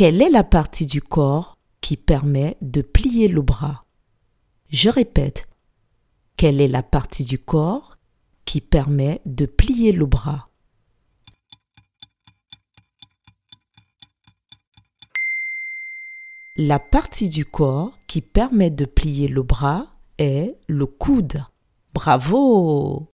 Quelle est la partie du corps qui permet de plier le bras? Je répète. Quelle est la partie du corps qui permet de plier le bras? La partie du corps qui permet de plier le bras est le coude. Bravo